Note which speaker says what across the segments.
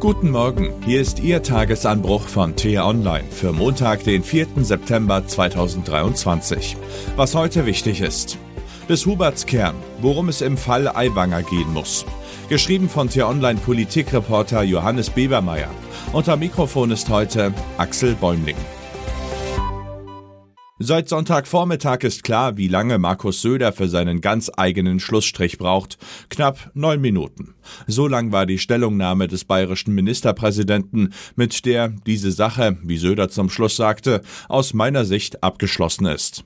Speaker 1: Guten Morgen, hier ist Ihr Tagesanbruch von T-Online für Montag, den 4. September 2023. Was heute wichtig ist. Bis Huberts Kern, worum es im Fall Aiwanger gehen muss. Geschrieben von T-Online Politikreporter Johannes Bebermeier. Unter Mikrofon ist heute Axel Bäumling. Seit Sonntagvormittag ist klar, wie lange Markus Söder für seinen ganz eigenen Schlussstrich braucht. Knapp neun Minuten. So lang war die Stellungnahme des bayerischen Ministerpräsidenten, mit der diese Sache, wie Söder zum Schluss sagte, aus meiner Sicht abgeschlossen ist.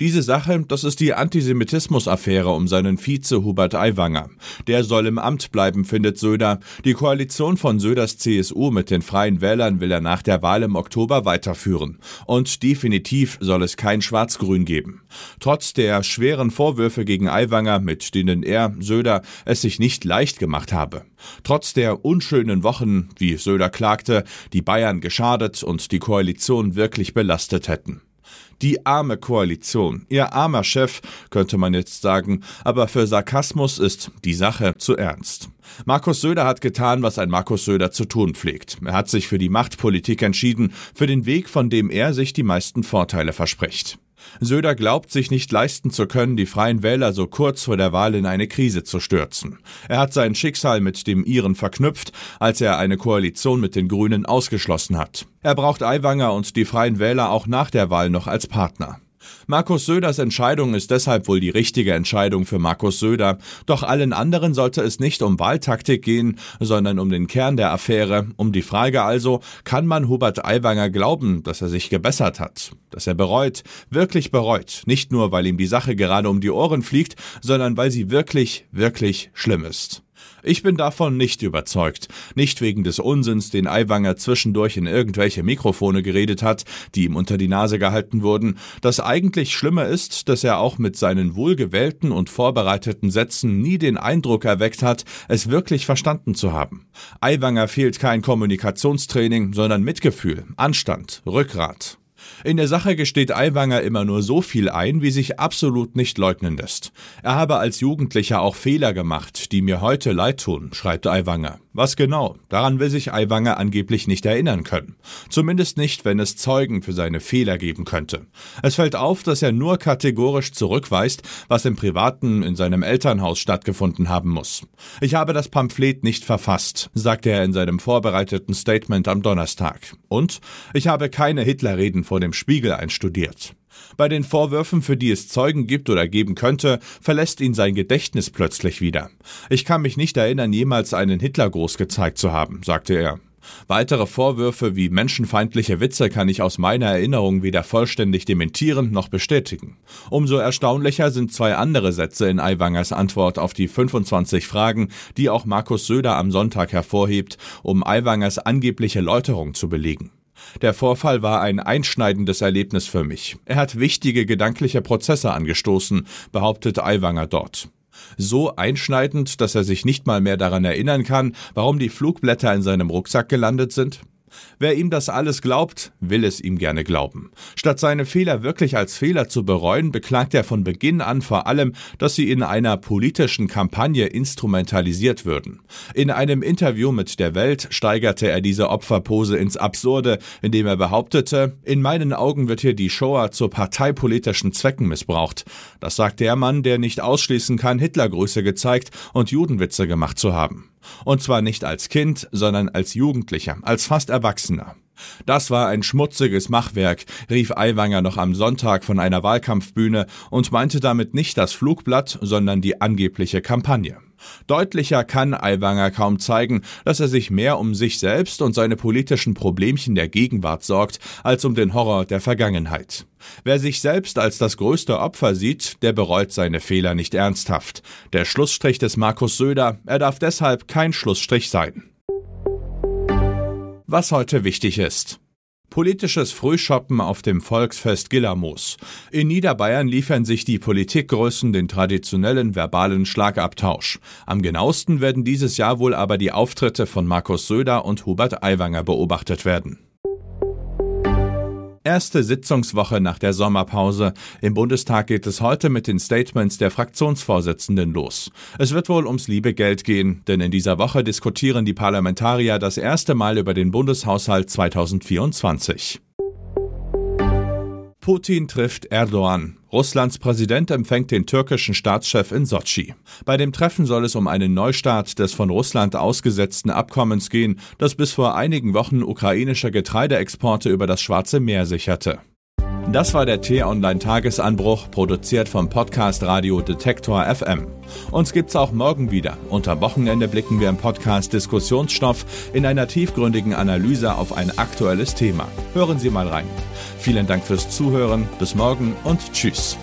Speaker 1: Diese Sache, das ist die Antisemitismus-Affäre um seinen Vize Hubert Aiwanger. Der soll im Amt bleiben, findet Söder. Die Koalition von Söders CSU mit den Freien Wählern will er nach der Wahl im Oktober weiterführen. Und definitiv soll es kein Schwarz-Grün geben. Trotz der schweren Vorwürfe gegen Aiwanger, mit denen er, Söder, es sich nicht leicht gemacht habe. Trotz der unschönen Wochen, wie Söder klagte, die Bayern geschadet und die Koalition wirklich belastet hätten. Die arme Koalition, ihr armer Chef, könnte man jetzt sagen, aber für Sarkasmus ist die Sache zu ernst. Markus Söder hat getan, was ein Markus Söder zu tun pflegt. Er hat sich für die Machtpolitik entschieden, für den Weg, von dem er sich die meisten Vorteile verspricht. Söder glaubt sich nicht leisten zu können, die Freien Wähler so kurz vor der Wahl in eine Krise zu stürzen. Er hat sein Schicksal mit dem ihren verknüpft, als er eine Koalition mit den Grünen ausgeschlossen hat. Er braucht Aiwanger und die Freien Wähler auch nach der Wahl noch als Partner. Markus Söders Entscheidung ist deshalb wohl die richtige Entscheidung für Markus Söder, doch allen anderen sollte es nicht um Wahltaktik gehen, sondern um den Kern der Affäre, um die Frage also, kann man Hubert Aiwanger glauben, dass er sich gebessert hat, dass er bereut, wirklich bereut, nicht nur weil ihm die Sache gerade um die Ohren fliegt, sondern weil sie wirklich, wirklich schlimm ist. Ich bin davon nicht überzeugt. Nicht wegen des Unsinns, den Aiwanger zwischendurch in irgendwelche Mikrofone geredet hat, die ihm unter die Nase gehalten wurden. Das eigentlich Schlimme ist, dass er auch mit seinen wohlgewählten und vorbereiteten Sätzen nie den Eindruck erweckt hat, es wirklich verstanden zu haben. Aiwanger fehlt kein Kommunikationstraining, sondern Mitgefühl, Anstand, Rückgrat. In der Sache gesteht Aiwanger immer nur so viel ein, wie sich absolut nicht leugnen lässt. Er habe als Jugendlicher auch Fehler gemacht, die mir heute leid tun, schreibt Aiwanger. Was genau? Daran will sich Aiwanger angeblich nicht erinnern können. Zumindest nicht, wenn es Zeugen für seine Fehler geben könnte. Es fällt auf, dass er nur kategorisch zurückweist, was im Privaten in seinem Elternhaus stattgefunden haben muss. Ich habe das Pamphlet nicht verfasst, sagte er in seinem vorbereiteten Statement am Donnerstag. Und ich habe keine Hitlerreden vor dem Spiegel einstudiert. Bei den Vorwürfen, für die es Zeugen gibt oder geben könnte, verlässt ihn sein Gedächtnis plötzlich wieder. Ich kann mich nicht erinnern, jemals einen Hitlergruß gezeigt zu haben, sagte er. Weitere Vorwürfe wie menschenfeindliche Witze kann ich aus meiner Erinnerung weder vollständig dementieren noch bestätigen. Umso erstaunlicher sind zwei andere Sätze in Aiwangers Antwort auf die 25 Fragen, die auch Markus Söder am Sonntag hervorhebt, um Aiwangers angebliche Läuterung zu belegen. Der Vorfall war ein einschneidendes Erlebnis für mich. Er hat wichtige gedankliche Prozesse angestoßen, behauptet Aiwanger dort. So einschneidend, dass er sich nicht mal mehr daran erinnern kann, warum die Flugblätter in seinem Rucksack gelandet sind? Wer ihm das alles glaubt, will es ihm gerne glauben. Statt seine Fehler wirklich als Fehler zu bereuen, beklagt er von Beginn an vor allem, dass sie in einer politischen Kampagne instrumentalisiert würden. In einem Interview mit der Welt steigerte er diese Opferpose ins Absurde, indem er behauptete, in meinen Augen wird hier die Shoah zu parteipolitischen Zwecken missbraucht. Das sagt der Mann, der nicht ausschließen kann, Hitlergrüße gezeigt und Judenwitze gemacht zu haben. Und zwar nicht als Kind, sondern als Jugendlicher, als fast Erwachsener. Das war ein schmutziges Machwerk, rief Aiwanger noch am Sonntag von einer Wahlkampfbühne und meinte damit nicht das Flugblatt, sondern die angebliche Kampagne. Deutlicher kann Aiwanger kaum zeigen, dass er sich mehr um sich selbst und seine politischen Problemchen der Gegenwart sorgt, als um den Horror der Vergangenheit. Wer sich selbst als das größte Opfer sieht, der bereut seine Fehler nicht ernsthaft. Der Schlussstrich des Markus Söder, er darf deshalb kein Schlussstrich sein. Was heute wichtig ist. Politisches Frühshoppen auf dem Volksfest Gillermoos. In Niederbayern liefern sich die Politikgrößen den traditionellen verbalen Schlagabtausch. Am genauesten werden dieses Jahr wohl aber die Auftritte von Markus Söder und Hubert Aiwanger beobachtet werden. Erste Sitzungswoche nach der Sommerpause. Im Bundestag geht es heute mit den Statements der Fraktionsvorsitzenden los. Es wird wohl ums liebe Geld gehen, denn in dieser Woche diskutieren die Parlamentarier das erste Mal über den Bundeshaushalt 2024. Putin trifft Erdogan. Russlands Präsident empfängt den türkischen Staatschef in Sotschi. Bei dem Treffen soll es um einen Neustart des von Russland ausgesetzten Abkommens gehen, das bis vor einigen Wochen ukrainische Getreideexporte über das Schwarze Meer sicherte. Das war der T-Online-Tagesanbruch, produziert vom Podcast Radio Detektor FM. Uns gibt's auch morgen wieder. Unter Wochenende blicken wir im Podcast Diskussionsstoff in einer tiefgründigen Analyse auf ein aktuelles Thema. Hören Sie mal rein. Vielen Dank fürs Zuhören. Bis morgen und tschüss.